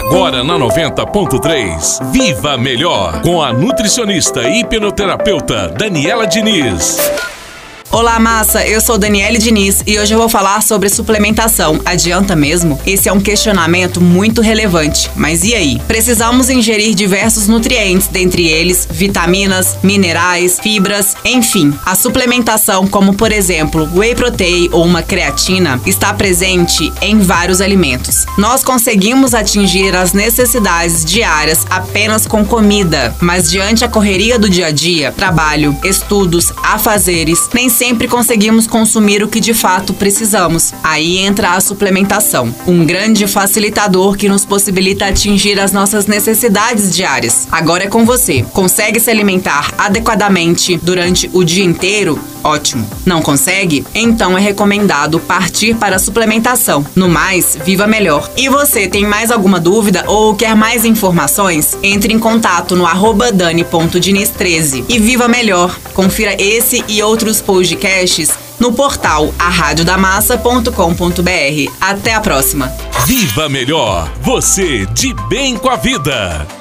Agora na 90.3, Viva Melhor, com a nutricionista e hipnoterapeuta Daniela Diniz. Olá, massa! Eu sou Daniele Diniz e hoje eu vou falar sobre suplementação. Adianta mesmo? Esse é um questionamento muito relevante. Mas e aí? Precisamos ingerir diversos nutrientes, dentre eles vitaminas, minerais, fibras, enfim. A suplementação, como por exemplo whey protein ou uma creatina, está presente em vários alimentos. Nós conseguimos atingir as necessidades diárias apenas com comida, mas diante a correria do dia a dia, trabalho, estudos, afazeres, nem sempre conseguimos consumir o que de fato precisamos. Aí entra a suplementação, um grande facilitador que nos possibilita atingir as nossas necessidades diárias. Agora é com você. Consegue se alimentar adequadamente durante o dia inteiro? Ótimo. Não consegue? Então é recomendado partir para a suplementação. No mais, viva melhor. E você tem mais alguma dúvida ou quer mais informações? Entre em contato no arroba dani.diniz13 e viva melhor. Confira esse e outros podcasts no portal arradiodamassa.com.br. Até a próxima. Viva melhor, você de bem com a vida.